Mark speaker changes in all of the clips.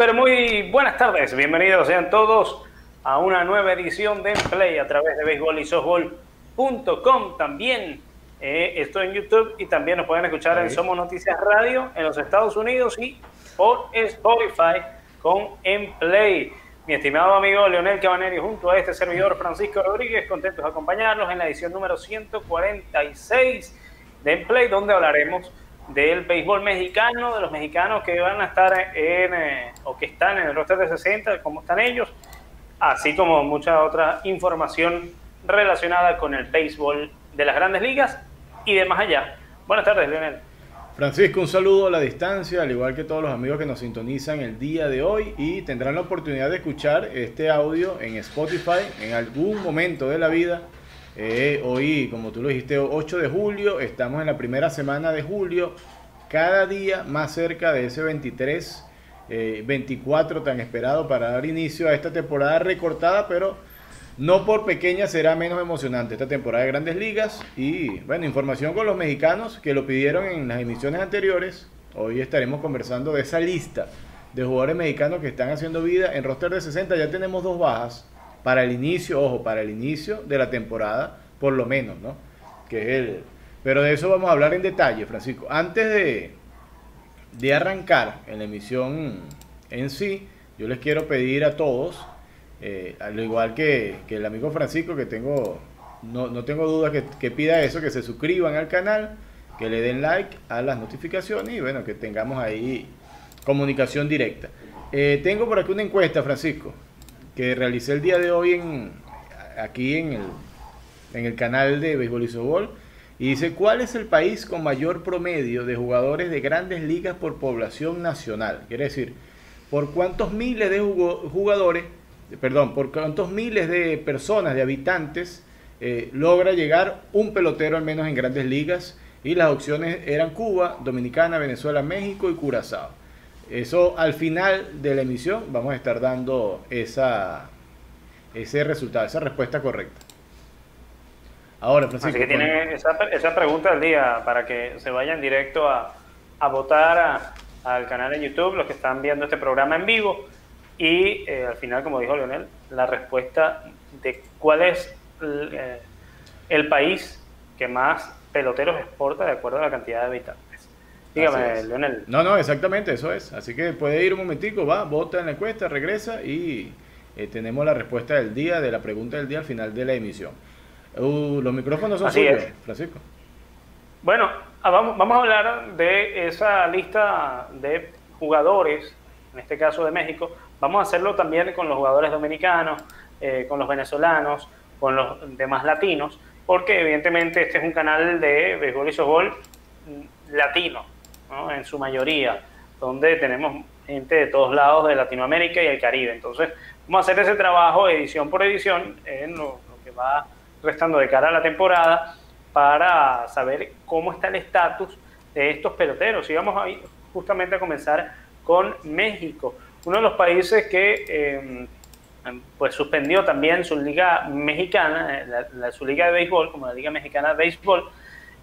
Speaker 1: Muy, pero muy buenas tardes. Bienvenidos sean todos a una nueva edición de Play a través de béisbol También eh, estoy en YouTube y también nos pueden escuchar en Somos Noticias Radio en los Estados Unidos y por Spotify con En Play. Mi estimado amigo Leonel Cabaneri junto a este servidor Francisco Rodríguez, contentos de acompañarlos en la edición número 146 de En Play, donde hablaremos del béisbol mexicano, de los mexicanos que van a estar en, eh, o que están en el roster de 60, cómo están ellos, así como mucha otra información relacionada con el béisbol de las grandes ligas y de más allá. Buenas tardes, Leonel.
Speaker 2: Francisco, un saludo a la distancia, al igual que todos los amigos que nos sintonizan el día de hoy y tendrán la oportunidad de escuchar este audio en Spotify en algún momento de la vida eh, hoy, como tú lo dijiste, 8 de julio, estamos en la primera semana de julio, cada día más cerca de ese 23, 24 eh, tan esperado para dar inicio a esta temporada recortada, pero no por pequeña será menos emocionante esta temporada de grandes ligas. Y bueno, información con los mexicanos que lo pidieron en las emisiones anteriores. Hoy estaremos conversando de esa lista de jugadores mexicanos que están haciendo vida en roster de 60. Ya tenemos dos bajas para el inicio, ojo, para el inicio de la temporada, por lo menos, ¿no? Que es el... Pero de eso vamos a hablar en detalle, Francisco. Antes de, de arrancar en la emisión en sí, yo les quiero pedir a todos, eh, al igual que, el amigo Francisco, que tengo, no, no tengo duda que, que, pida eso, que se suscriban al canal, que le den like a las notificaciones y bueno, que tengamos ahí comunicación directa. Eh, tengo por aquí una encuesta, Francisco que realicé el día de hoy en, aquí en el, en el canal de Béisbol y Sobol. Y dice, ¿cuál es el país con mayor promedio de jugadores de grandes ligas por población nacional? Quiere decir, ¿por cuántos miles de jugadores, perdón, por cuántos miles de personas, de habitantes, eh, logra llegar un pelotero al menos en grandes ligas? Y las opciones eran Cuba, Dominicana, Venezuela, México y Curazao. Eso al final de la emisión vamos a estar dando esa, ese resultado, esa respuesta correcta.
Speaker 1: Ahora, Francisco. Así que tienen esa, esa, pregunta del día para que se vayan directo a, a votar al canal de YouTube, los que están viendo este programa en vivo. Y eh, al final, como dijo Leonel, la respuesta de cuál es el, eh, el país que más peloteros exporta de acuerdo a la cantidad de habitantes. Dígame, Leonel.
Speaker 2: No, no, exactamente, eso es. Así que puede ir un momentico, va, vota en la encuesta, regresa y eh, tenemos la respuesta del día, de la pregunta del día al final de la emisión. Uh, los micrófonos son suyos, Francisco.
Speaker 1: Bueno, ah, vamos, vamos a hablar de esa lista de jugadores, en este caso de México. Vamos a hacerlo también con los jugadores dominicanos, eh, con los venezolanos, con los demás latinos, porque evidentemente este es un canal de béisbol y softball mm, en su mayoría, donde tenemos gente de todos lados de Latinoamérica y el Caribe. Entonces, vamos a hacer ese trabajo edición por edición en lo, que va restando de cara a la temporada para saber cómo está el estatus de estos peloteros. Y vamos a, justamente a comenzar con México, uno de los países que em, pues suspendió también su liga mexicana, la, su liga de béisbol, como la liga mexicana de béisbol,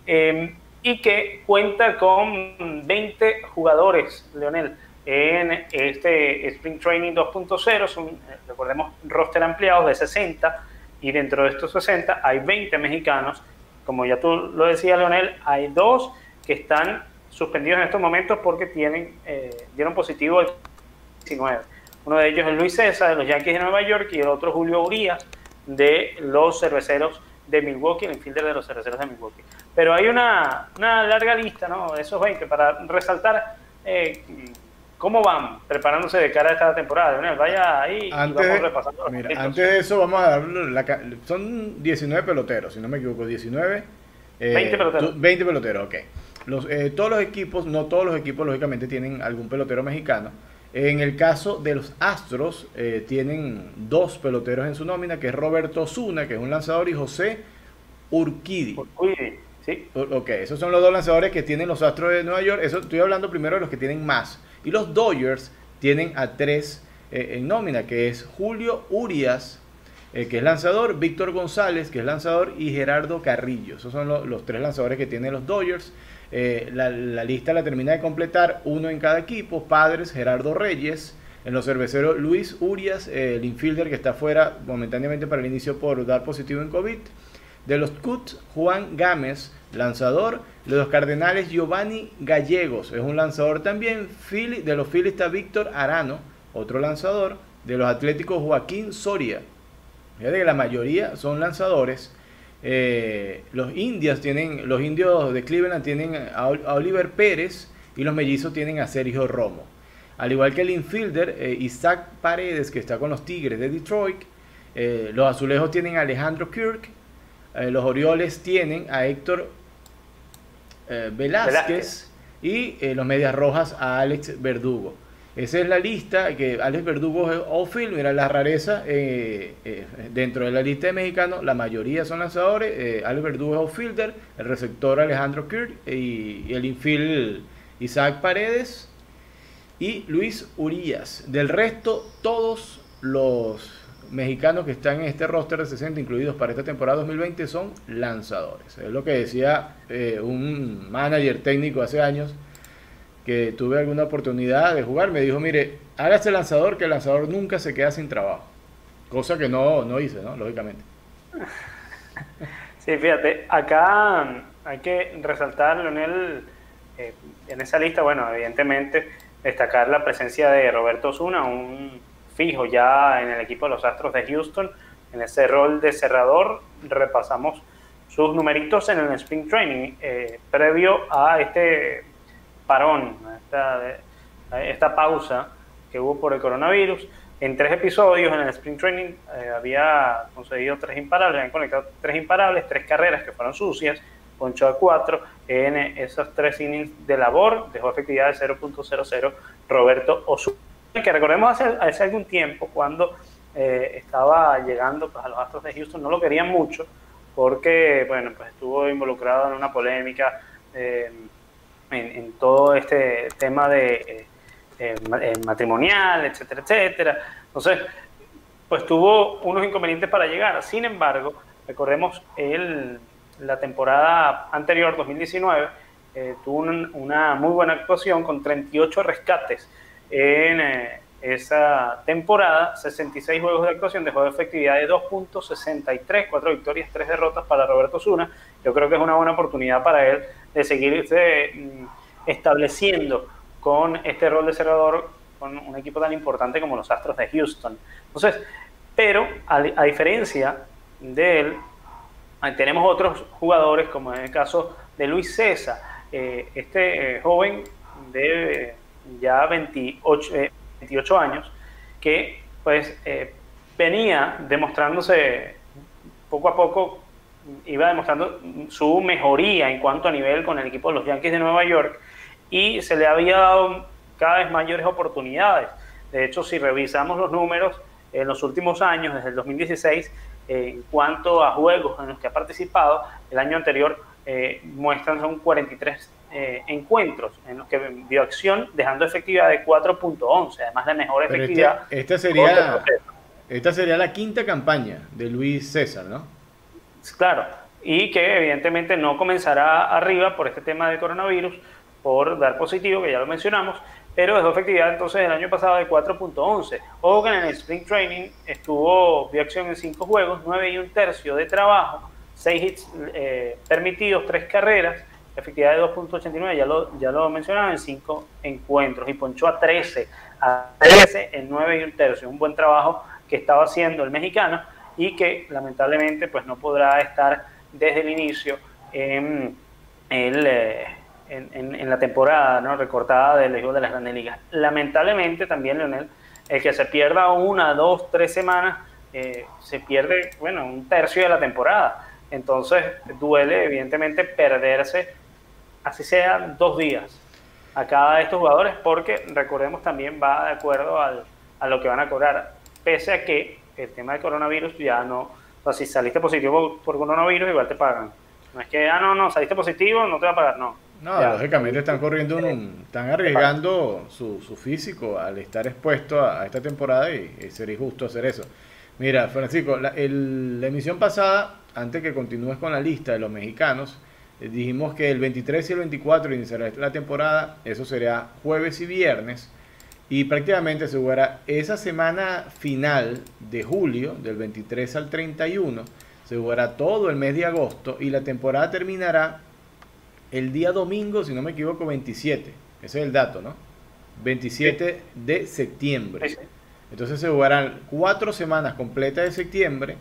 Speaker 1: eh, y que cuenta con 20 jugadores, Leonel, en este Spring Training 2.0, son, eh, recordemos, roster ampliados de 60, y dentro de estos 60 hay 20 mexicanos. Como ya tú lo decías, Leonel, hay dos que están suspendidos en estos momentos porque tienen, eh, dieron positivo el 19. Uno de ellos es Luis César de los Yankees de Nueva York y el otro Julio Urias de los Cerveceros de Milwaukee, el infielder de los Cerveceros de Milwaukee. Pero hay una, una larga lista, ¿no? De esos 20 para resaltar eh, cómo van preparándose de cara a esta temporada. Vaya ahí
Speaker 2: antes, y vamos repasando. antes de eso vamos a dar la, son 19 peloteros, si no me equivoco, 19
Speaker 1: 20 eh, peloteros.
Speaker 2: 20 peloteros, ok. Los, eh, todos los equipos, no todos los equipos lógicamente tienen algún pelotero mexicano. En el caso de los Astros, tienen dos peloteros en su nómina, que es Roberto Zuna, que es un lanzador, y José Urquidi. Urquidi. Sí. Ok, esos son los dos lanzadores que tienen los Astros de Nueva York. Eso estoy hablando primero de los que tienen más. Y los Dodgers tienen a tres eh, en nómina, que es Julio Urias, eh, que es lanzador, Víctor González, que es lanzador, y Gerardo Carrillo. Esos son los tres lanzadores que tienen los Dodgers. Eh, la, lista la termina de completar uno en cada equipo. Padres, Gerardo Reyes. En los cerveceros, Luis Urias, el infielder que está fuera momentáneamente para el inicio por dar positivo en COVID. De los Cuts, Juan Gámez, lanzador. De los Cardenales, Giovanni Gallegos, es un lanzador también. De los Phillies está Víctor Arano, otro lanzador. De los Atléticos, Joaquín Soria. Fíjate que la mayoría son lanzadores. Eh, los indios tienen, los indios de Cleveland tienen a, Oliver Pérez y los mellizos tienen a Sergio Romo. Al igual que el infielder eh, Isaac Paredes, que está con los Tigres de Detroit. Eh, los azulejos tienen a Alejandro Kirk. Los Orioles tienen a Héctor Velázquez, y los Medias Rojas a Alex Verdugo. Esa es la lista que Alex Verdugo es outfield, mira la rareza eh, eh, dentro de la lista de mexicanos, la mayoría son lanzadores, eh, Alex Verdugo es outfielder, el receptor Alejandro Kirk y, el infield Isaac Paredes y Luis Urias. Del resto, todos los mexicanos que están en este roster de 60 incluidos para esta temporada 2020 son lanzadores. Es lo que decía un manager técnico hace años que tuve alguna oportunidad de jugar, me dijo, mire, hágase lanzador, que el lanzador nunca se queda sin trabajo. Cosa que no, no hice, ¿no? Lógicamente.
Speaker 1: Sí, fíjate, acá hay que resaltar, Leonel, eh, en esa lista, bueno, evidentemente, destacar la presencia de Roberto Osuna, un fijo ya en el equipo de los Astros de Houston, en ese rol de cerrador. Repasamos sus numeritos en el Spring Training, eh, previo a este parón, esta, pausa que hubo por el coronavirus. En tres episodios en el Spring Training eh, había conseguido tres imparables, habían conectado tres imparables, tres carreras que fueron sucias, poncho a cuatro en esos tres innings de labor, dejó efectividad de 0.00 Roberto Osuna, que recordemos hace, hace algún tiempo cuando eh, estaba llegando pues, a los Astros de Houston, no lo querían mucho porque bueno, pues estuvo involucrado en una polémica. Eh, en, todo este tema de eh, matrimonial, etcétera, etcétera. Entonces, pues tuvo unos inconvenientes para llegar. Sin embargo, recordemos el, la temporada anterior, 2019, tuvo una muy buena actuación con 38 rescates en esa temporada, 66 juegos de actuación, dejó de efectividad de 2.63, 4 victorias, 3 derrotas para Roberto Zuna. Yo creo que es una buena oportunidad para él de seguirse mm, estableciendo con este rol de cerrador con un equipo tan importante como los Astros de Houston. Entonces, pero a, diferencia de él, tenemos otros jugadores, como en el caso de Luis César, eh, este eh, joven de ya 28, 28 eh, años, que pues venía demostrándose poco a poco iba demostrando su mejoría en cuanto a nivel con el equipo de los Yankees de Nueva York y se le había dado cada vez mayores oportunidades. De hecho, si revisamos los números en los últimos años, desde el 2016, en cuanto a juegos en los que ha participado, el año anterior eh, muestran son 43 eh, encuentros en los que vio acción, dejando efectividad de 4.11, además de mejor este efectividad.
Speaker 2: esta, sería, esta sería la quinta campaña de Luis César, ¿no?
Speaker 1: Claro, y que evidentemente no comenzará arriba por este tema del coronavirus, por dar positivo, que ya lo mencionamos, pero dejó efectividad entonces el año pasado de 4.11. Ojo que en el Spring Training estuvo, vio acción en 5 juegos, 9 y un tercio de trabajo, 6 hits eh, permitidos, 3 carreras, efectividad de 2.89, ya lo, ya lo mencionaba, en 5 encuentros, y ponchó a 13, a 13 en 9 y un tercio, un buen trabajo que estaba haciendo el mexicano, y que lamentablemente pues no podrá estar desde el inicio en, eh, en, la temporada ¿no? recortada del Liga de las Grandes Ligas. Lamentablemente también, Leonel, el que se pierda una, dos, tres semanas, eh, se pierde, bueno, un tercio de la temporada. Entonces duele evidentemente perderse, así sea dos días, a cada de estos jugadores, porque recordemos también va de acuerdo al, a lo que van a cobrar, pese a que el tema del coronavirus ya no, o sea, si saliste positivo por coronavirus, igual te pagan. No es que, ah, no, no, saliste positivo, no te va a pagar, no.
Speaker 2: No, lógicamente están corriendo, un, están arriesgando su, su, físico al estar expuesto a, esta temporada y, sería justo hacer eso. Mira, Francisco, la, el, la emisión pasada, antes que continúes con la lista de los mexicanos, dijimos que el 23 y el 24 iniciará la temporada, eso sería jueves y viernes. Y prácticamente se jugará esa semana final de julio, del 23 al 31, se jugará todo el mes de agosto y la temporada terminará el día domingo, si no me equivoco, 27. Ese es el dato, ¿no? 27 de septiembre. Entonces se jugarán cuatro semanas completas de septiembre,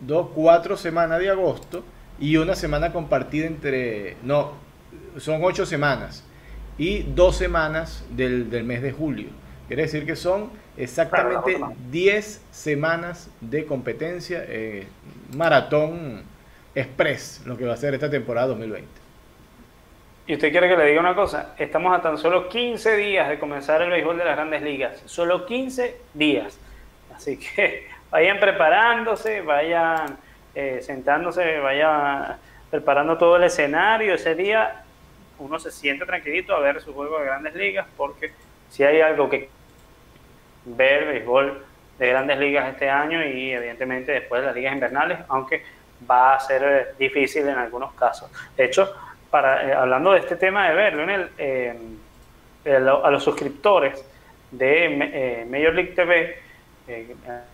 Speaker 2: dos, cuatro semanas de agosto y una semana compartida entre, no, son ocho semanas y dos semanas del, mes de julio. Quiere decir que son exactamente 10 semanas de competencia, eh, maratón express, lo que va a ser esta temporada 2020.
Speaker 1: Y usted quiere que le diga una cosa, estamos a tan solo 15 días de comenzar el béisbol de las grandes ligas, solo 15 días. Así que vayan preparándose, vayan eh, sentándose, vayan preparando todo el escenario. Ese día uno se siente tranquilito a ver su juego de grandes ligas, porque si hay algo que ver béisbol de grandes ligas este año y evidentemente después de las ligas invernales, aunque va a ser difícil en algunos casos. De hecho, para, eh, hablando de este tema de verlo, en eh, a los suscriptores de eh, Major League TV,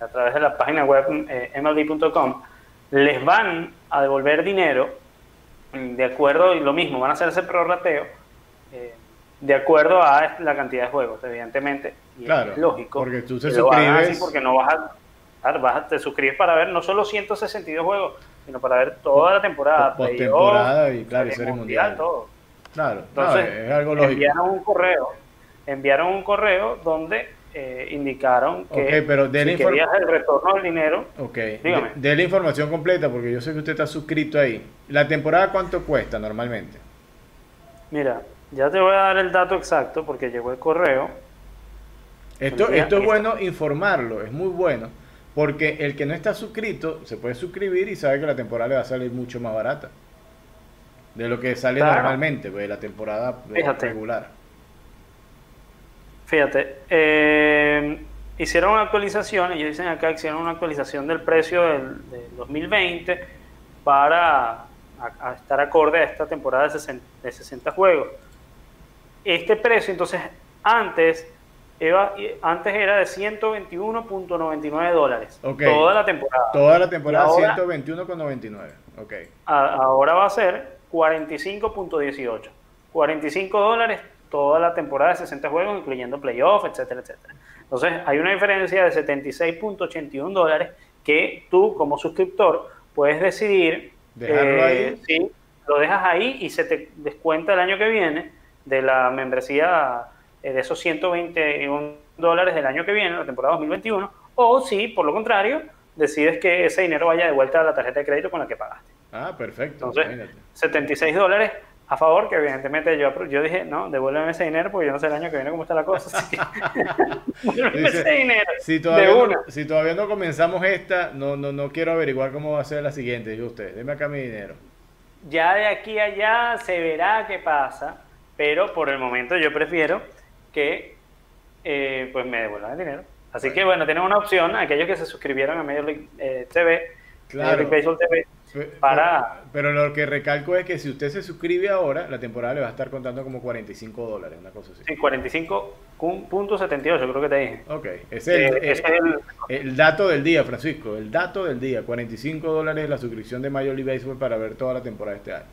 Speaker 1: a través de la página web mld.com, les van a devolver dinero mm, de acuerdo, y lo mismo, van a hacer ese prorrateo de acuerdo a la cantidad de juegos, evidentemente. Y
Speaker 2: claro,
Speaker 1: es lógico.
Speaker 2: Porque tú te suscribes.
Speaker 1: porque no vas a, vas te suscribes para ver no solo 162 juegos, sino para ver toda la temporada.
Speaker 2: Por temporada y claro, serie mundial.
Speaker 1: Todo.
Speaker 2: Claro, Entonces, es algo lógico.
Speaker 1: Enviaron un correo, enviaron un correo donde eh, indicaron que
Speaker 2: pero
Speaker 1: si querías el retorno del dinero,
Speaker 2: ok, dígame. De, la información completa porque yo sé que usted está suscrito ahí. ¿La temporada cuánto cuesta normalmente?
Speaker 1: Mira, ya te voy a dar el dato exacto porque llegó el correo.
Speaker 2: Esto, esto es bueno informarlo, es muy bueno porque el que no está suscrito se puede suscribir y sabe que la temporada le va a salir mucho más barata de lo que sale normalmente, pues, la temporada regular.
Speaker 1: Fíjate, eh, hicieron una actualización, ellos dicen acá que hicieron una actualización del precio del, 2020 para estar acorde a esta temporada de 60, de 60 juegos. Este precio, entonces, antes antes era de 121.99 dólares. Toda la temporada.
Speaker 2: Toda la temporada 121.99. Okay.
Speaker 1: ahora va a ser 45.18. 45 dólares toda la temporada de 60 juegos, incluyendo playoffs, etcétera, etcétera. Entonces, hay una diferencia de 76.81 dólares que tú, como suscriptor, puedes decidir
Speaker 2: eh,
Speaker 1: si lo dejas ahí y se te descuenta el año que viene de la membresía eh, de esos 121 dólares del año que viene, la temporada 2021, o si, por lo contrario, decides que ese dinero vaya de vuelta a la tarjeta de crédito con la que pagaste.
Speaker 2: Ah, perfecto.
Speaker 1: Entonces, 76 dólares a favor, que evidentemente yo, yo dije, no, devuélveme ese dinero porque yo no sé el año que viene cómo está la cosa. Así que, ese dinero.
Speaker 2: Si todavía, No, si todavía no comenzamos esta, no, no, no quiero averiguar cómo va a ser la siguiente. Digo usted, deme acá mi dinero.
Speaker 1: Ya de aquí a allá se verá qué pasa, pero por el momento yo prefiero que eh, pues me devuelvan el dinero. Así que bueno, tenemos una opción, aquellos que se suscribieron a Major League eh, TV,
Speaker 2: claro.
Speaker 1: TV, para...
Speaker 2: Pero, lo que recalco es que si usted se suscribe ahora, la temporada le va a estar contando como 45 dólares, una cosa así.
Speaker 1: Sí, 45.78 creo que te dije.
Speaker 2: Ok, ese es, el, eh, el, dato del día, Francisco, el dato del día, 45 dólares la suscripción de Major League Baseball para ver toda la temporada de este año.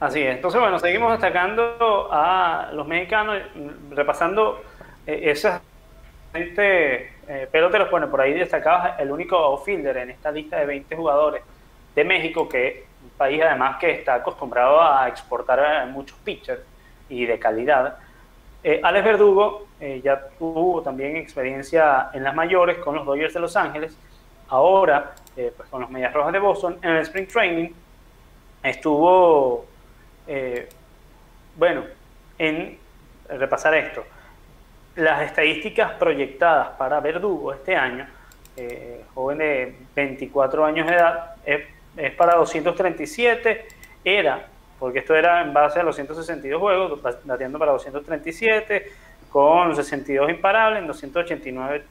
Speaker 1: Así es. Entonces, bueno, seguimos destacando a los mexicanos, repasando eh, esas eh, peloteros, bueno, por ahí destacados el único outfielder en esta lista de 20 jugadores de México, que es un país además que está acostumbrado a exportar muchos pitchers y de calidad. Eh, Alex Verdugo eh, ya tuvo también experiencia en las mayores con los Dodgers de Los Ángeles, ahora pues con los Medias Rojas de Boston en el Spring Training estuvo eh, bueno, en repasar esto, las estadísticas proyectadas para Verdugo este año, eh, joven de 24 años de edad, es, para 237, era, porque esto era en base a los 162 juegos, bateando para 237, con 62 imparables en 289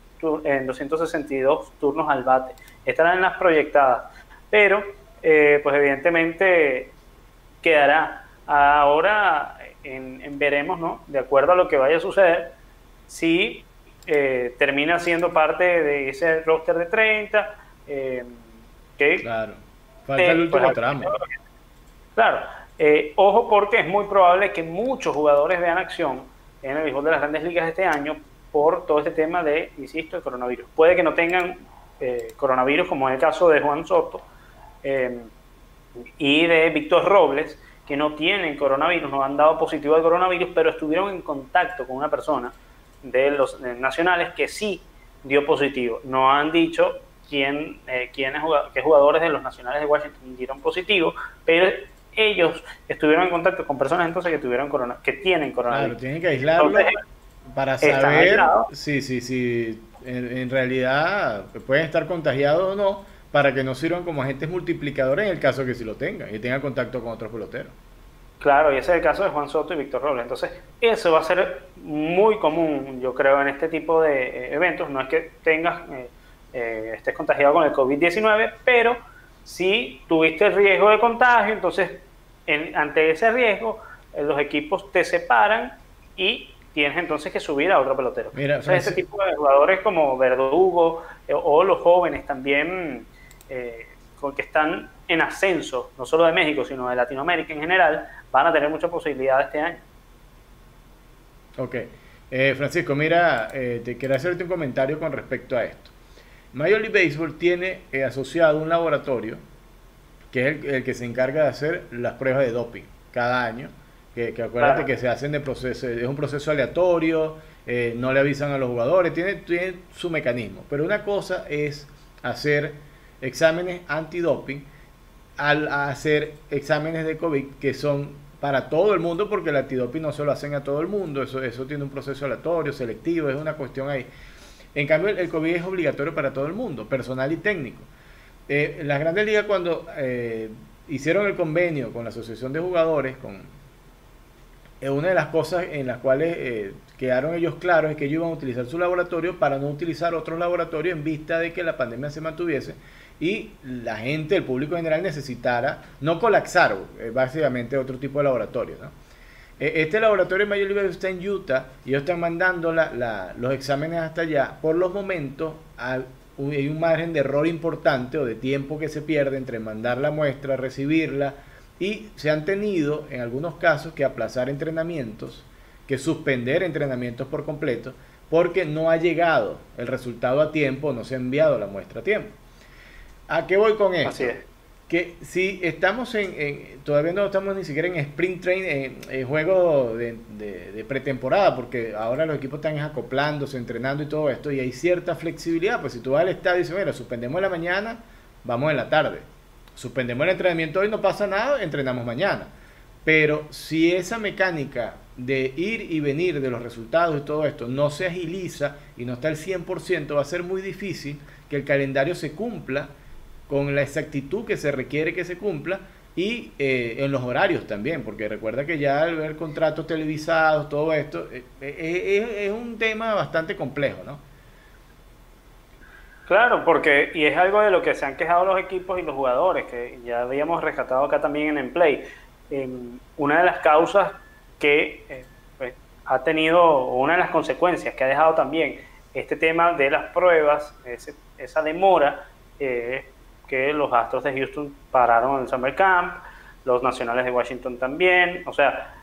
Speaker 1: en 262 turnos al bate. Estas eran las proyectadas, pero eh, pues evidentemente quedará. Ahora en, veremos, ¿no? De acuerdo a lo que vaya a suceder, si eh, termina siendo parte de ese roster de 30. Eh,
Speaker 2: claro, falta el último pues, tramo.
Speaker 1: Claro, eh, ojo porque es muy probable que muchos jugadores vean acción en el béisbol de las grandes ligas este año por todo este tema de, insisto, el coronavirus. Puede que no tengan coronavirus, como en el caso de Juan Soto y de Víctor Robles, que no tienen coronavirus, no han dado positivo de coronavirus, pero estuvieron en contacto con una persona de los nacionales que sí dio positivo. No han dicho quién, eh, quiénes qué jugadores de los nacionales de Washington dieron positivo, pero ellos estuvieron en contacto con personas entonces que tuvieron corona, que tienen coronavirus.
Speaker 2: Claro, tienen que aislarlo para saber si, si, si en, en, realidad pueden estar contagiados o no para que no sirvan como agentes multiplicadores en el caso que sí lo tengan y tengan contacto con otros peloteros.
Speaker 1: Claro, y ese es el caso de Juan Soto y Víctor Robles. Entonces, eso va a ser muy común, yo creo, en este tipo de eh, eventos. No es que tengas, eh, eh, estés contagiado con el COVID-19, pero si tuviste el riesgo de contagio, entonces, ante ese riesgo, los equipos te separan y tienes entonces que subir a otro pelotero. Mira, este tipo de jugadores como Verdugo o los jóvenes también eh, que están en ascenso, no solo de México, sino de Latinoamérica en general, van a tener mucha posibilidad este año.
Speaker 2: Ok. Eh, Francisco, mira, eh, te quiero hacerte un comentario con respecto a esto. Major League Baseball tiene eh, asociado un laboratorio que es el, que se encarga de hacer las pruebas de doping cada año. Que, que acuérdate que se hacen de proceso, es un proceso aleatorio, no le avisan a los jugadores, tiene, tiene su mecanismo. Pero una cosa es hacer exámenes antidoping al hacer exámenes de COVID que son para todo el mundo, porque el antidoping no se lo hacen a todo el mundo, eso, eso tiene un proceso aleatorio, selectivo, es una cuestión ahí. En cambio, el, COVID es obligatorio para todo el mundo, personal y técnico. Eh, las grandes ligas cuando eh, hicieron el convenio con la Asociación de Jugadores, con eh, una de las cosas en las cuales quedaron ellos claros es que ellos iban a utilizar su laboratorio para no utilizar otros laboratorios en vista de que la pandemia se mantuviese y la gente, el público general necesitara no colapsar básicamente otro tipo de laboratorio. E, este laboratorio Mayor Libre está en Utah y ellos están mandando los exámenes hasta allá. Por los momentos hay un margen de error importante o de tiempo que se pierde entre mandar la muestra, recibirla y se han tenido en algunos casos que aplazar entrenamientos, que suspender entrenamientos por completo porque no ha llegado el resultado a tiempo, no se ha enviado la muestra a tiempo. ¿A qué voy con esto? Que si estamos en, todavía no estamos ni siquiera en sprint train, en, juego de, pretemporada, porque ahora los equipos están acoplándose, entrenando y todo esto, y hay cierta flexibilidad, pues si tú vas al estadio y dices, mira, suspendemos en la mañana, vamos en la tarde. Suspendemos el entrenamiento hoy, no pasa nada, entrenamos mañana. Pero si esa mecánica de ir y venir de los resultados y todo esto no se agiliza y no está al 100%, va a ser muy difícil que el calendario se cumpla con la exactitud que se requiere que se cumpla y eh, en los horarios también, porque recuerda que ya al ver contratos televisados, todo esto, eh, eh, es un tema bastante complejo, ¿no?
Speaker 1: Claro, porque, y es algo de lo que se han quejado los equipos y los jugadores, que ya habíamos rescatado acá también en Play. una de las causas que pues, ha tenido, una de las consecuencias que ha dejado también este tema de las pruebas, esa demora, que los Astros de Houston pararon en el Summer Camp, los Nacionales de Washington también, o sea,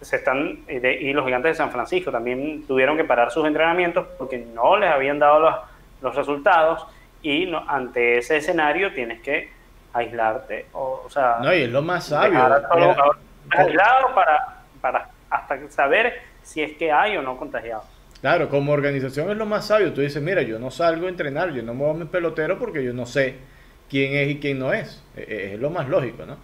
Speaker 1: se están y los Gigantes de San Francisco también tuvieron que parar sus entrenamientos porque no les habían dado los, los resultados y no, ante ese escenario tienes que aislarte, o, sea,
Speaker 2: no y es lo más sabio,
Speaker 1: aislado para, para hasta saber si es que hay o no contagiados.
Speaker 2: Claro, como organización es lo más sabio. Tú dices, mira, yo no salgo a entrenar, yo no muevo mis peloteros porque yo no sé quién es y quién no es. E, e, es lo más lógico, ¿no?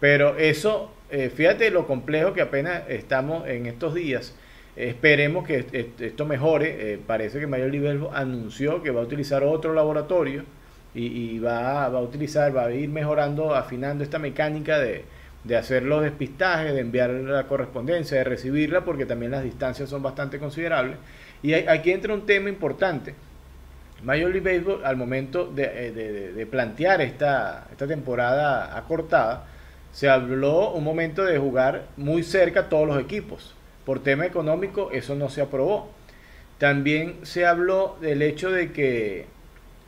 Speaker 2: Pero eso, eh, fíjate lo complejo que apenas estamos en estos días. Esperemos que esto mejore. Eh, parece que Mayor Nivel anunció que va a utilizar otro laboratorio y, va, a utilizar, va a ir mejorando, afinando esta mecánica de hacer los despistajes, de enviar la correspondencia, de recibirla, porque también las distancias son bastante considerables. Y aquí entra un tema importante. Major League Baseball, al momento de, eh, plantear esta, temporada acortada, se habló un momento de jugar muy cerca todos los equipos. Por tema económico eso no se aprobó. También se habló del hecho de que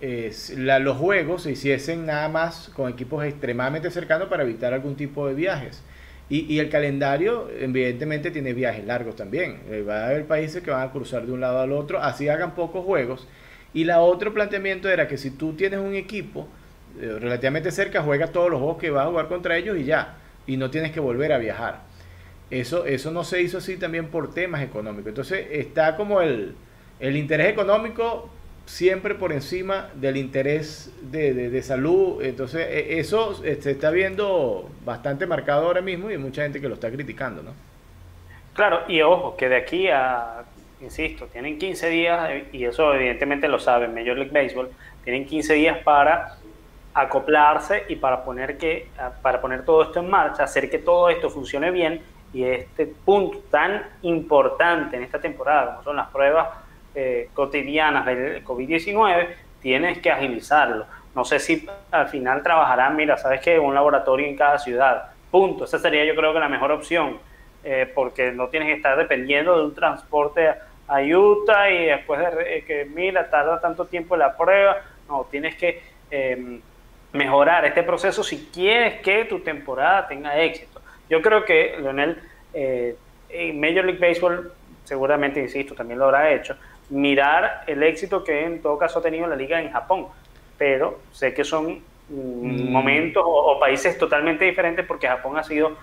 Speaker 2: eh, los juegos se hiciesen nada más con equipos extremadamente cercanos para evitar algún tipo de viajes. Y, el calendario, evidentemente, tiene viajes largos también. Eh, va a haber países que van a cruzar de un lado al otro, así hagan pocos juegos. Y la otro planteamiento era que si tú tienes un equipo eh, relativamente cerca, juegas todos los juegos que vas a jugar contra ellos y ya. Y no tienes que volver a viajar. Eso, eso no se hizo así también por temas económicos. Entonces está como el, el interés económico siempre por encima del interés de, de, salud. Entonces, e, eso se está viendo bastante marcado ahora mismo y hay mucha gente que lo está criticando, ¿no?
Speaker 1: Claro, y ojo, que de aquí a, insisto, tienen 15 días, y eso evidentemente lo saben, Major League Baseball, tienen 15 días para acoplarse y para poner, que, para poner todo esto en marcha, hacer que todo esto funcione bien y este punto tan importante en esta temporada, como son las pruebas eh, cotidianas del COVID-19, tienes que agilizarlo. No sé si al final trabajarán, mira, sabes que un laboratorio en cada ciudad, punto. Esa sería yo creo que la mejor opción, eh, porque no tienes que estar dependiendo de un transporte a Utah y después de que, mira, tarda tanto tiempo la prueba. No, tienes que em, mejorar este proceso si quieres que tu temporada tenga éxito. Yo creo que Leonel, eh, en Major League Baseball, seguramente, insisto, también lo habrá hecho, mirar el éxito que en todo caso ha tenido la liga en Japón. Pero sé que son mm. momentos o, países totalmente diferentes porque Japón ha sido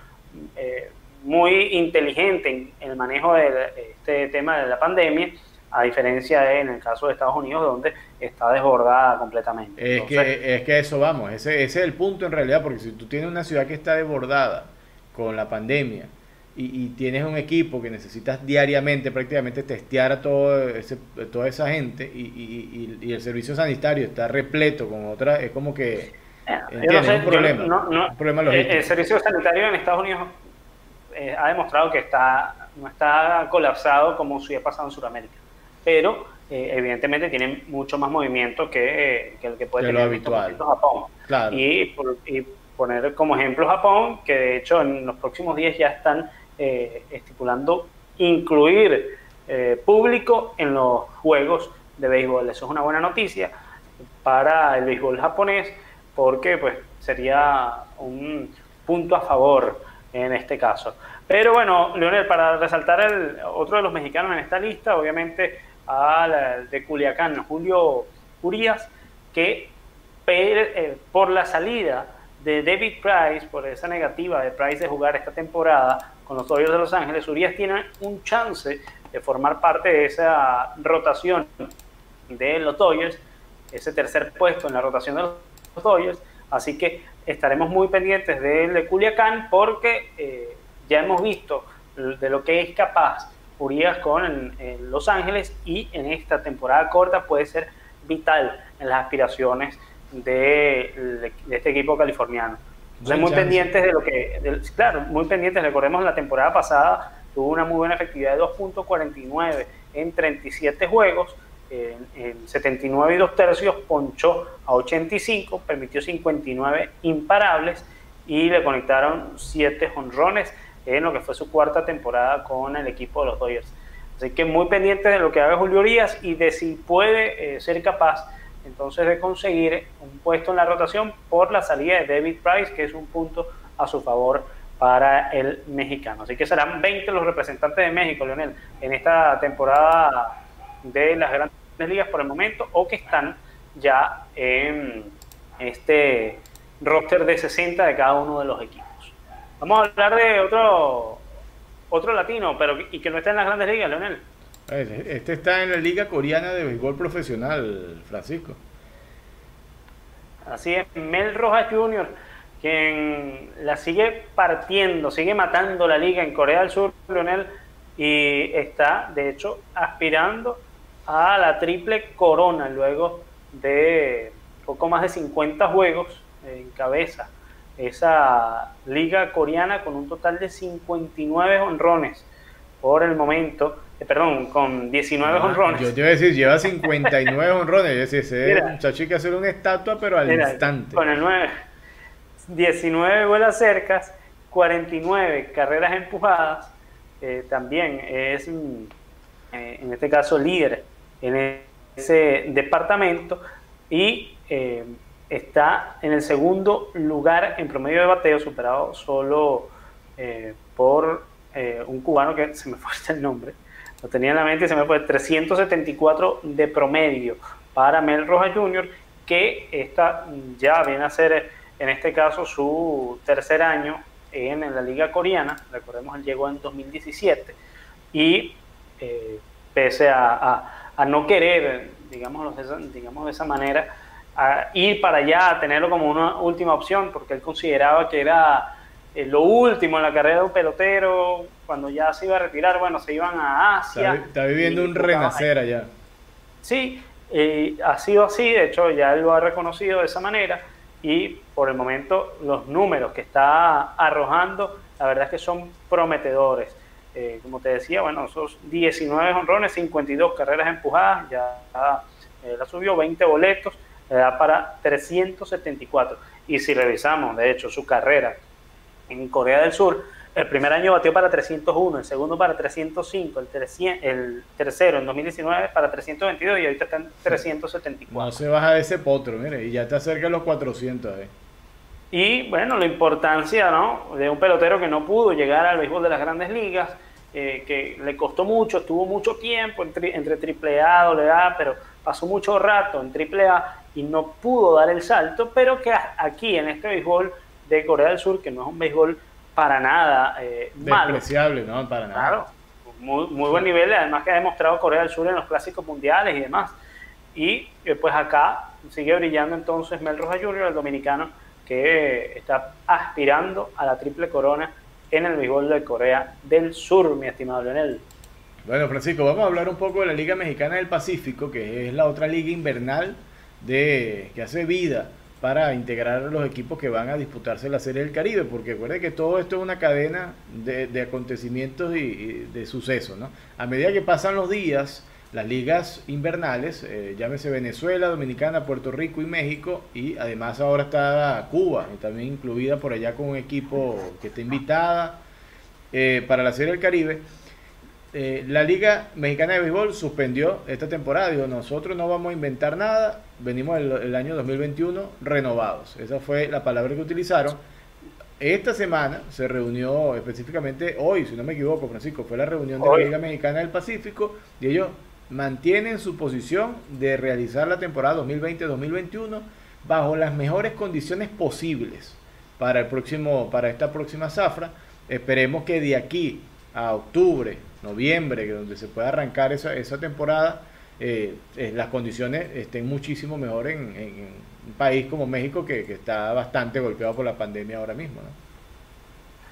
Speaker 1: eh, muy inteligente en, el manejo de este tema de la pandemia, a diferencia de en el caso de Estados Unidos, donde está desbordada completamente.
Speaker 2: Es, que, es que eso vamos, ese, ese es el punto en realidad, porque si tú tienes una ciudad que está desbordada con la pandemia, y, tienes un equipo que necesitas diariamente prácticamente testear a todo ese, toda esa gente y, y, el servicio sanitario está repleto con otra, es como que
Speaker 1: ¿entiendes? un problema, problema El, servicio sanitario en Estados Unidos eh, ha demostrado que está no está colapsado como si ha pasado en Sudamérica, pero eh, evidentemente tiene mucho más movimiento que, que el que puede tener
Speaker 2: habitual.
Speaker 1: Japón. Y, y poner como ejemplo Japón, que de hecho en los próximos días ya están eh, estipulando incluir eh, público en los juegos de béisbol. Eso es una buena noticia para el béisbol japonés porque pues sería un punto a favor en este caso. Pero bueno, Leonel, para resaltar el otro de los mexicanos en esta lista, obviamente al de Culiacán, Julio Urias, que eh, por la salida de David Price, por esa negativa de Price de jugar esta temporada, con los Dodgers de Los Ángeles, Urias tiene un chance de formar parte de esa rotación de los Dodgers, ese tercer puesto en la rotación de los Dodgers. Así que estaremos muy pendientes del de Culiacán porque eh, ya hemos visto de lo que es capaz Urias con Los Ángeles y en esta temporada corta puede ser vital en las aspiraciones de este equipo californiano. Muy pendientes de lo que, claro, muy pendientes, recordemos la temporada pasada tuvo una muy buena efectividad de 2.49 en 37 juegos, en, 79 y 2 tercios ponchó a 85, permitió 59 imparables y le conectaron 7 honrones en lo que fue su cuarta temporada con el equipo de los Dodgers. Así que muy pendientes de lo que haga Julio Urias y de si puede eh, ser capaz entonces de conseguir un puesto en la rotación por la salida de David Price, que es un punto a su favor para el mexicano. Así que serán 20 los representantes de México, Leonel, en esta temporada de las grandes ligas por el momento, o que están ya en este roster de 60 de cada uno de los equipos. Vamos a hablar de otro otro latino, pero y que no está en las grandes ligas, Leonel.
Speaker 2: Este está en la Liga Coreana de Béisbol Profesional, Francisco.
Speaker 1: Así es, Mel Rojas Jr., quien la sigue partiendo, sigue matando la liga en Corea del Sur, Leonel, y está, de hecho, aspirando a la triple corona luego de poco más de 50 juegos en cabeza esa liga coreana con un total de 59 honrones por el momento eh, perdón, con 19 ah, honrones.
Speaker 2: Yo te iba a decir, lleva 59 honrones. Yo decía, ese muchacho hay que hacer una estatua, pero al instante.
Speaker 1: Con el 9. 19 vuelas cercas, 49 carreras empujadas, eh, también es mm, eh, en este caso líder en ese departamento y eh, está en el segundo lugar en promedio de bateo, superado solo por un cubano que se me fue el nombre, lo tenía en la mente y se me fue 374 de promedio para Mel Rojas Jr., que esta ya viene a ser en este caso su tercer año en, la liga coreana, recordemos él llegó en 2017 y eh, pese a, no querer, digamos, digamos de esa manera, a ir para allá, a tenerlo como una última opción, porque él consideraba que era eh, lo último en la carrera de un pelotero, cuando ya se iba a retirar, bueno, se iban a Asia.
Speaker 2: Está, viviendo un renacer allá.
Speaker 1: Sí, ha sido así, de hecho ya él lo ha reconocido de esa manera y por el momento los números que está arrojando, la verdad es que son prometedores. Eh, como te decía, bueno, esos 19 honrones, 52 carreras empujadas, ya eh, la subió 20 boletos, le da para 374. Y si revisamos, de hecho, su carrera en Corea del Sur, el primer año batió para 301, el segundo para 305, el, el tercero en 2019 para 322 y ahorita está en 374.
Speaker 2: No se baja de ese potro, mire, y ya está cerca de los 400. Eh.
Speaker 1: Y bueno, la importancia ¿no? de un pelotero que no pudo llegar al béisbol de las grandes ligas, eh, que le costó mucho, estuvo mucho tiempo entre, entre AAA, AA, pero pasó mucho rato en AAA y no pudo dar el salto, pero que aquí en este béisbol de Corea del Sur, que no es un béisbol para nada eh,
Speaker 2: Despreciable, ¿no? Para nada.
Speaker 1: Claro, muy, muy buen nivel, además que ha demostrado Corea del Sur en los clásicos mundiales y demás. Y eh, pues acá sigue brillando entonces Mel Rojas Jr., el dominicano, que está aspirando a la triple corona en el béisbol de Corea del Sur, mi estimado Leonel.
Speaker 2: Bueno, Francisco, vamos a hablar un poco de la Liga Mexicana del Pacífico, que es la otra liga invernal de que hace vida para integrar los equipos que van a disputarse la Serie del Caribe, porque recuerde que todo esto es una cadena de, acontecimientos y, de sucesos. ¿no? A medida que pasan los días, las ligas invernales, eh, llámese Venezuela, Dominicana, Puerto Rico y México, y además ahora está Cuba, y también incluida por allá con un equipo que está invitada eh, para la Serie del Caribe eh, la Liga Mexicana de Béisbol suspendió esta temporada. Dijo, nosotros no vamos a inventar nada. Venimos el, año 2021 renovados. Esa fue la palabra que utilizaron. Esta semana se reunió específicamente hoy, si no me equivoco, Francisco, fue la reunión de la Liga Mexicana del Pacífico y ellos mantienen su posición de realizar la temporada 2020-2021 bajo las mejores condiciones posibles para el próximo para esta próxima zafra. Esperemos que de aquí a octubre, noviembre, donde se pueda arrancar esa, esa temporada, eh, eh, las condiciones estén muchísimo mejor en, un país como México que, está bastante golpeado por la pandemia ahora mismo.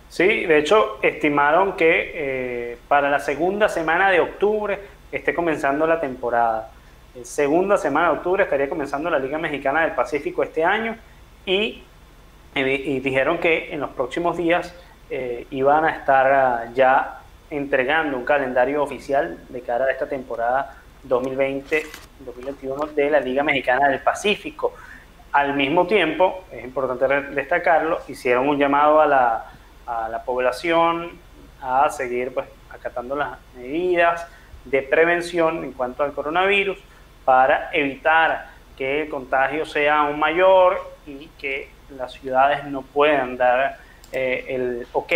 Speaker 1: Sí, de hecho estimaron que eh, para la segunda semana de octubre esté comenzando la temporada. segunda semana de octubre estaría comenzando la Liga Mexicana del Pacífico este año y, y dijeron que en los próximos días iban a estar ya entregando un calendario oficial de cara a esta temporada 2020-2021 de la Liga Mexicana del Pacífico. Al mismo tiempo, es importante destacarlo, hicieron un llamado a la, a la población a seguir pues, acatando las medidas de prevención en cuanto al coronavirus para evitar que el contagio sea aún mayor y que las ciudades no puedan dar eh, el ok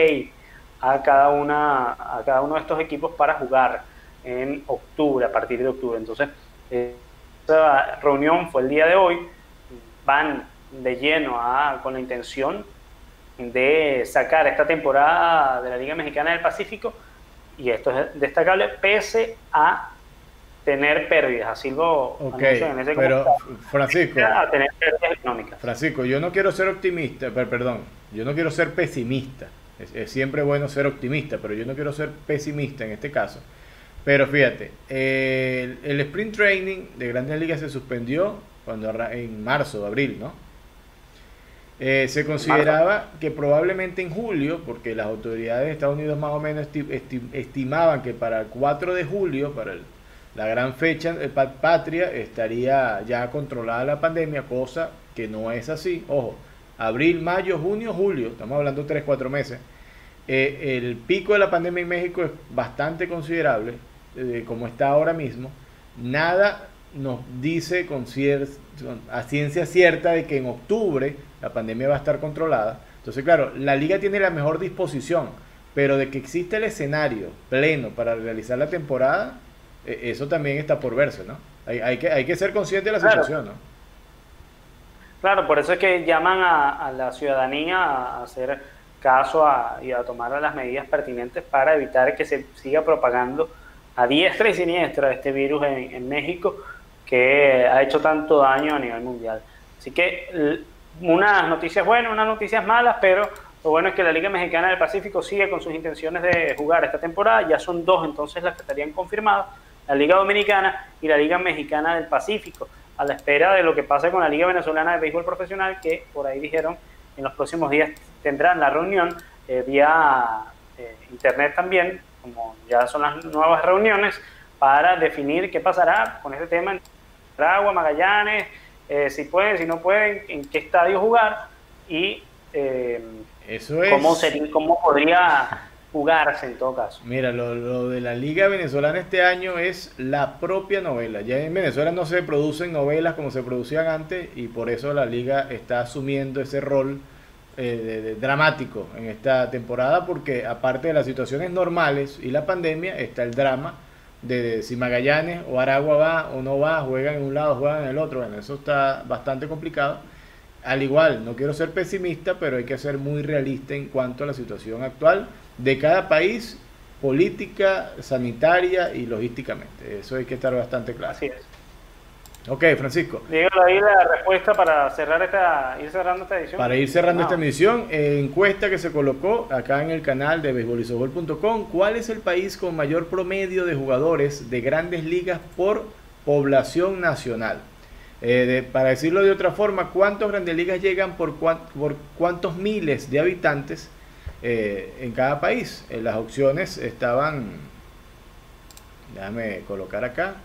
Speaker 1: a cada, una, a cada uno de estos equipos para jugar en octubre, a partir de octubre. Entonces, esta reunión fue el día de hoy, van de lleno a, con la intención de sacar esta temporada de la Liga Mexicana del Pacífico, y esto es destacable, pese a tener pérdidas, así lo
Speaker 2: en ese pero Francisco, a tener pérdidas económicas. Francisco, yo no quiero ser optimista, perdón, yo no quiero ser pesimista es, siempre bueno ser optimista, pero yo no quiero ser pesimista en este caso. Pero fíjate, el, sprint training de Grandes Ligas se suspendió cuando en marzo, abril, ¿no? Eh, se consideraba que probablemente en julio, porque las autoridades de Estados Unidos más o menos estimaban que para el 4 de julio, para la gran fecha patria, estaría ya controlada la pandemia, cosa que no es así. Ojo, abril, mayo, junio, julio, estamos hablando 3, 4 meses, eh, el pico de la pandemia en México es bastante considerable, eh, como está ahora mismo. Nada nos dice con, a ciencia cierta de que en octubre la pandemia va a estar controlada. Entonces, claro, la liga tiene la mejor disposición, pero de que existe el escenario pleno para realizar la temporada, e, eso también está por verse, ¿no? Hay, que, hay que ser consciente de la situación, ¿no?
Speaker 1: Claro, por eso es que llaman a, la ciudadanía a hacer caso y a tomar las medidas pertinentes para evitar que se siga propagando a diestra y siniestra este virus en, México que ha hecho tanto daño a nivel mundial. Así que unas noticias buenas, unas noticias malas, pero lo bueno es que la Liga Mexicana del Pacífico sigue con sus intenciones de jugar esta temporada. Ya son dos entonces las que estarían confirmadas, la Liga Dominicana y la Liga Mexicana del Pacífico, a la espera de lo que pase con la Liga Venezolana de Béisbol Profesional, que por ahí dijeron en los próximos días tendrán la reunión eh, vía eh, internet también, como ya son las nuevas reuniones, para definir qué pasará con este tema en Agua, Magallanes, eh, si pueden, si no pueden, en qué estadio jugar y
Speaker 2: Eso es...
Speaker 1: cómo, sería, cómo podría jugarse en todo caso.
Speaker 2: Mira, lo, lo, de la Liga Venezolana este año es la propia novela. Ya en Venezuela no se producen novelas como se producían antes y por eso la Liga está asumiendo ese rol eh, dramático en esta temporada porque aparte de las situaciones normales y la pandemia está el drama de, si Magallanes o Aragua va o no va, juegan en un lado, juegan en el otro. Bueno, eso está bastante complicado. Al igual, no quiero ser pesimista, pero hay que ser muy realista en cuanto a la situación actual de cada país, política, sanitaria y logísticamente. Eso hay que estar bastante claro.
Speaker 1: Así es.
Speaker 2: Ok, Francisco.
Speaker 1: Dígalo ahí la respuesta para cerrar esta, ir cerrando esta edición.
Speaker 2: Para ir cerrando esta emisión, eh, encuesta que se colocó acá en el canal de beisbolizobol.com. ¿Cuál es el país con mayor promedio de jugadores de grandes ligas por población nacional? Eh, para decirlo de otra forma, ¿cuántos grandes ligas llegan por, por cuántos miles de habitantes eh, en cada país? las opciones estaban, déjame colocar acá,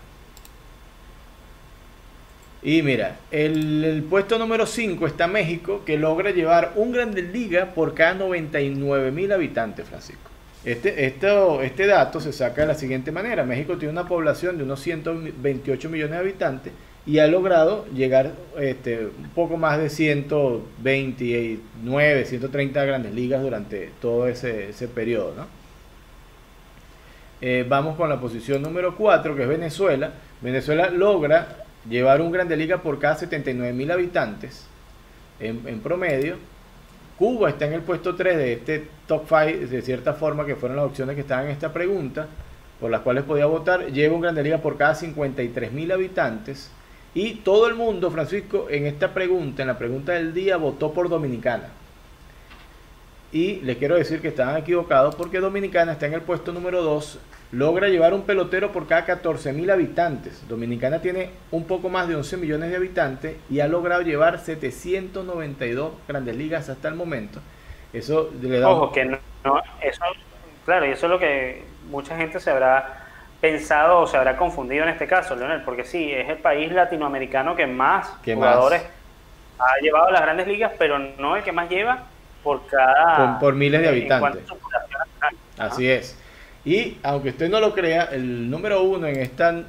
Speaker 2: y mira, el, puesto número 5 está México, que logra llevar un Grandes Liga por cada 99 mil habitantes, Francisco. Este, esto, este dato se saca de la siguiente manera. México tiene una población de unos 128 millones de habitantes y ha logrado llegar este, un poco más de 129, 130 grandes ligas durante todo ese, ese periodo. ¿no? Eh, vamos con la posición número 4, que es Venezuela. Venezuela logra llevar un Grande Liga por cada 79 mil habitantes en, promedio. Cuba está en el puesto 3 de este top 5, de cierta forma, que fueron las opciones que estaban en esta pregunta, por las cuales podía votar. Lleva un Grande Liga por cada 53 mil habitantes. Y todo el mundo, Francisco, en esta pregunta, en la pregunta del día, votó por Dominicana. Y les quiero decir que estaban equivocados porque Dominicana está en el puesto número 2 logra llevar un pelotero por cada 14 mil habitantes. Dominicana tiene un poco más de 11 millones de habitantes y ha logrado llevar 792 grandes ligas hasta el momento. Eso le da...
Speaker 1: Ojo, que no, eso, claro, y eso es lo que mucha gente se habrá pensado o se habrá confundido en este caso, Leonel, porque sí, es el país latinoamericano que más jugadores ha llevado a las grandes ligas, pero no el que más lleva por cada...
Speaker 2: Por, miles de habitantes. Así es. Y aunque usted no lo crea, el número uno en esta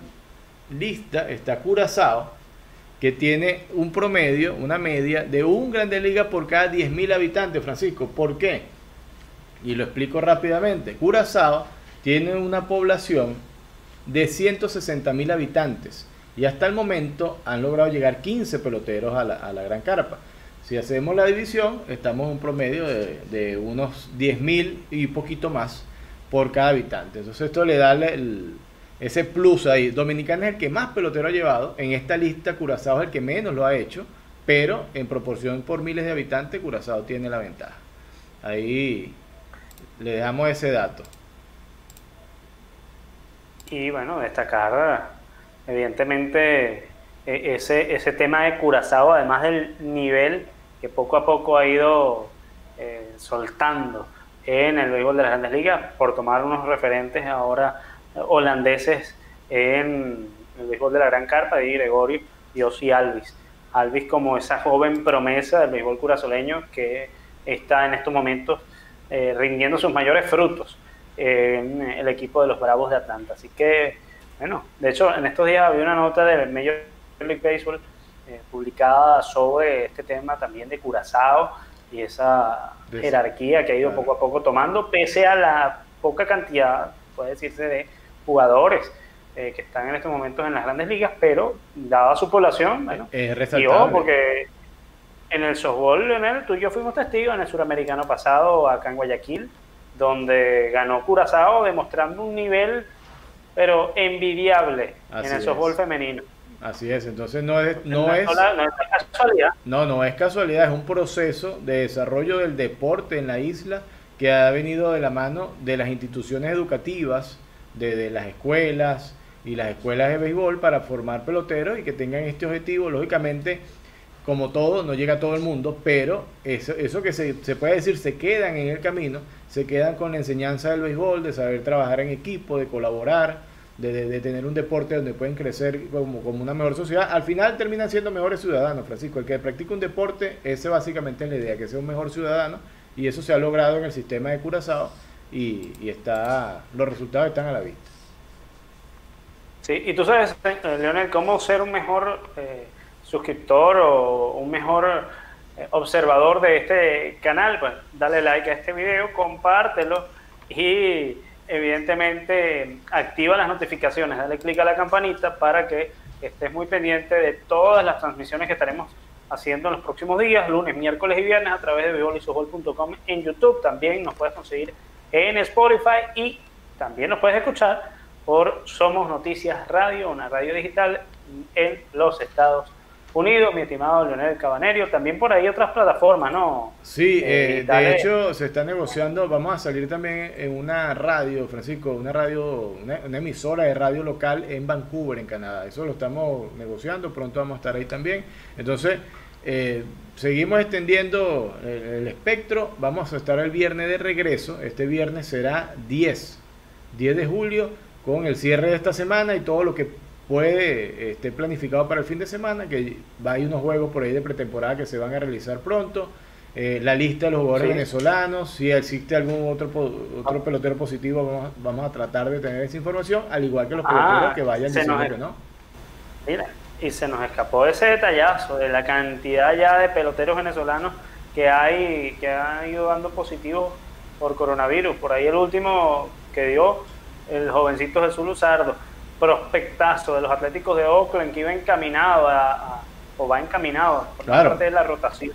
Speaker 2: lista está Curazao, que tiene un promedio, una media de un Grande Liga por cada 10.000 habitantes, Francisco. ¿Por qué? Y lo explico rápidamente. Curazao tiene una población de 160.000 habitantes y hasta el momento han logrado llegar 15 peloteros a la, Gran Carpa. Si hacemos la división, estamos en un promedio de, de unos 10.000 y poquito más por cada habitante. Entonces esto le da ese plus ahí. Dominicana es el que más pelotero ha llevado. En esta lista Curazao es el que menos lo ha hecho. Pero en proporción por miles de habitantes, Curazao tiene la ventaja. Ahí le dejamos ese dato.
Speaker 1: Y bueno, destacar evidentemente e, ese, ese tema de Curazao, además del nivel que poco a poco ha ido eh, soltando en el béisbol de las grandes ligas, por tomar unos referentes ahora holandeses en el béisbol de la gran carpa, de Gregorio y Osi Alvis. Alvis como esa joven promesa del béisbol curazoleño que está en estos momentos eh, rindiendo sus mayores frutos en el equipo de los Bravos de Atlanta. Así que, bueno, de hecho, en estos días había una nota del Major League Baseball eh, publicada sobre este tema también de Curazao y esa jerarquía que ha ido poco a poco tomando, pese a la poca cantidad, puede decirse, de jugadores eh, que están en estos momentos en las grandes ligas, pero dada su población, bueno, y porque en el softball, Leonel, tú y yo fuimos testigos en el suramericano pasado acá en Guayaquil, donde ganó Curazao demostrando un nivel, pero envidiable en el softball femenino.
Speaker 2: Así es, entonces no es, no, es, no es casualidad. No, no es casualidad, es un proceso de desarrollo del deporte en la isla que ha venido de la mano de las instituciones educativas, de, las escuelas y las escuelas de béisbol para formar peloteros y que tengan este objetivo. Lógicamente, como todo, no llega a todo el mundo, pero eso, eso que se, se puede decir se quedan en el camino, se quedan con la enseñanza del béisbol, de saber trabajar en equipo, de colaborar de, tener un deporte donde pueden crecer como, una mejor sociedad, al final terminan siendo mejores ciudadanos, Francisco. El que practica un deporte, ese básicamente es la idea, que sea un mejor ciudadano, y eso se ha logrado en el sistema de Curazao, y, está, los resultados están a la vista.
Speaker 1: Sí, y tú sabes, eh, Leonel, cómo ser un mejor eh, suscriptor o un mejor eh, observador de este canal, pues dale like a este video, compártelo y evidentemente activa las notificaciones, dale clic a la campanita para que estés muy pendiente de todas las transmisiones que estaremos haciendo en los próximos días, lunes, miércoles y viernes a través de vivolisofol.com en YouTube. También nos puedes conseguir en Spotify y también nos puedes escuchar por Somos Noticias Radio, una radio digital en los Estados Unidos unido, mi estimado Leonel Cabanerio. También por ahí otras plataformas, ¿no?
Speaker 2: Sí, eh, eh, de hecho se está negociando, vamos a salir también en una radio, Francisco, una radio, una, emisora de radio local en Vancouver, en Canadá. Eso lo estamos negociando, pronto vamos a estar ahí también. Entonces, eh, seguimos extendiendo el, el, espectro, vamos a estar el viernes de regreso, este viernes será 10, 10 de julio, con el cierre de esta semana y todo lo que puede esté planificado para el fin de semana, que ir unos juegos por ahí de pretemporada que se van a realizar pronto. Eh, la lista de los jugadores venezolanos, si existe algún otro otro pelotero positivo, vamos, vamos, a tratar de tener esa información, al igual que los peloteros ah, que vayan diciendo que no.
Speaker 1: Mira, y se nos escapó ese detallazo de la cantidad ya de peloteros venezolanos que hay que han ido dando positivos por coronavirus. Por ahí el último que dio el jovencito Jesús Luzardo prospectazo de los Atléticos de Oakland que iba encaminado a, o va encaminado por parte de la rotación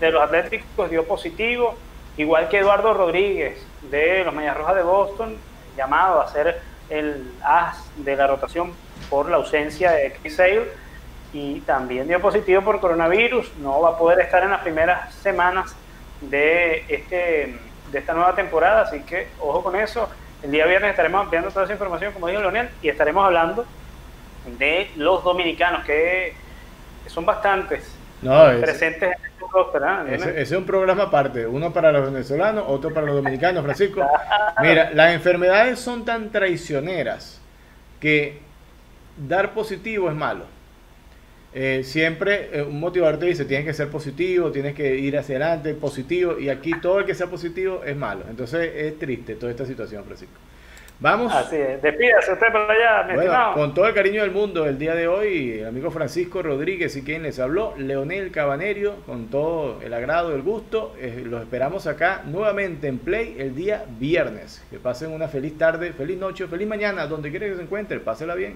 Speaker 1: de los Atléticos dio positivo, igual que Eduardo Rodríguez de los Medias Rojas de Boston, llamado a ser el as de la rotación por la ausencia de Chris Sale y también dio positivo por coronavirus, no va a poder estar en las primeras semanas de este de esta nueva temporada, así que ojo con eso. El día viernes estaremos ampliando toda esa información, como dijo Leonel, y estaremos hablando de los dominicanos, que, son bastantes presentes en este
Speaker 2: roster. Ese, es un programa aparte, uno para los venezolanos, otro para los dominicanos, Francisco. Mira, las enfermedades son tan traicioneras que dar positivo es malo. Eh, siempre eh, un motivador te dice, tienes que ser positivo, tienes que ir hacia adelante, positivo, y aquí todo el que sea positivo es malo. Entonces es triste toda esta situación, Francisco. Vamos.
Speaker 1: Así es. Despídase usted por allá, mi
Speaker 2: bueno, Con todo el cariño del mundo, el día de hoy, el amigo Francisco Rodríguez y quien les habló, Leonel Cabanerio, con todo el agrado, el gusto. Eh, los esperamos acá nuevamente en Play el día viernes. Que pasen una feliz tarde, feliz noche, feliz mañana, donde quiera que se encuentre. Pásela bien.